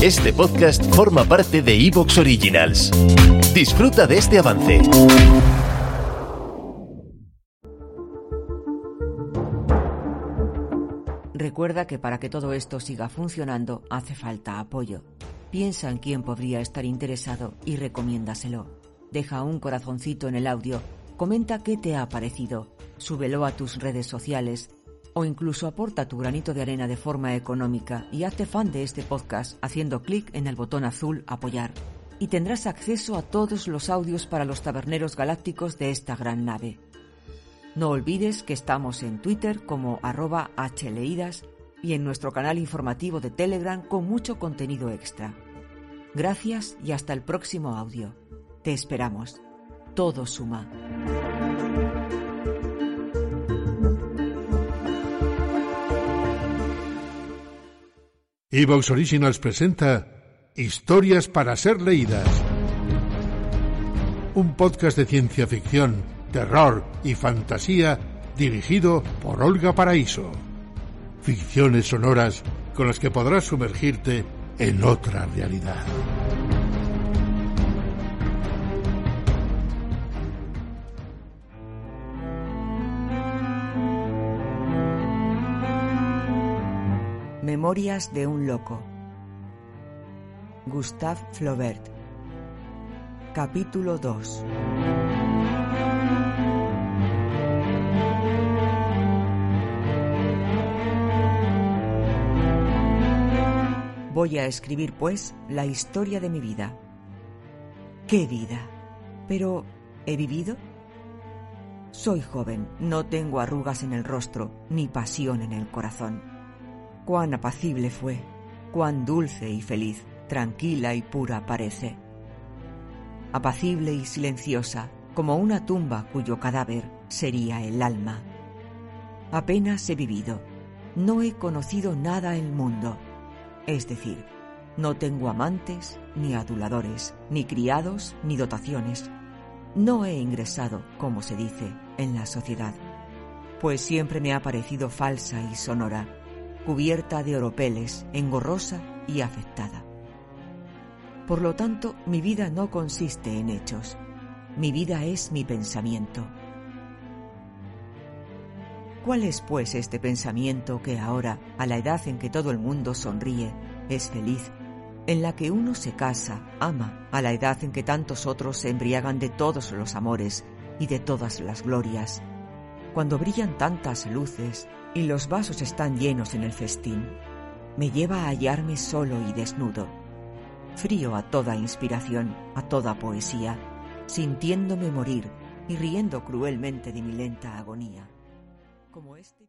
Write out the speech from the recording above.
Este podcast forma parte de Evox Originals. Disfruta de este avance. Recuerda que para que todo esto siga funcionando hace falta apoyo. Piensa en quién podría estar interesado y recomiéndaselo. Deja un corazoncito en el audio, comenta qué te ha parecido, súbelo a tus redes sociales o incluso aporta tu granito de arena de forma económica y hazte fan de este podcast haciendo clic en el botón azul Apoyar. Y tendrás acceso a todos los audios para los taberneros galácticos de esta gran nave. No olvides que estamos en Twitter como arroba hleidas y en nuestro canal informativo de Telegram con mucho contenido extra. Gracias y hasta el próximo audio. Te esperamos. Todo suma. Evox Originals presenta Historias para ser leídas. Un podcast de ciencia ficción, terror y fantasía dirigido por Olga Paraíso. Ficciones sonoras con las que podrás sumergirte en otra realidad. Memorias de un loco. Gustave Flaubert. Capítulo 2. Voy a escribir, pues, la historia de mi vida. ¿Qué vida? Pero, ¿he vivido? Soy joven, no tengo arrugas en el rostro, ni pasión en el corazón. Cuán apacible fue, cuán dulce y feliz, tranquila y pura parece. Apacible y silenciosa, como una tumba cuyo cadáver sería el alma. Apenas he vivido, no he conocido nada el mundo. Es decir, no tengo amantes, ni aduladores, ni criados, ni dotaciones. No he ingresado, como se dice, en la sociedad, pues siempre me ha parecido falsa y sonora, cubierta de oropeles, engorrosa y afectada. Por lo tanto, mi vida no consiste en hechos, mi vida es mi pensamiento. ¿Cuál es, pues, este pensamiento que ahora, a la edad en que todo el mundo sonríe, es feliz, en la que uno se casa, ama, a la edad en que tantos otros se embriagan de todos los amores y de todas las glorias, cuando brillan tantas luces y los vasos están llenos en el festín, me lleva a hallarme solo y desnudo, frío a toda inspiración, a toda poesía, sintiéndome morir y riendo cruelmente de mi lenta agonía. Como este...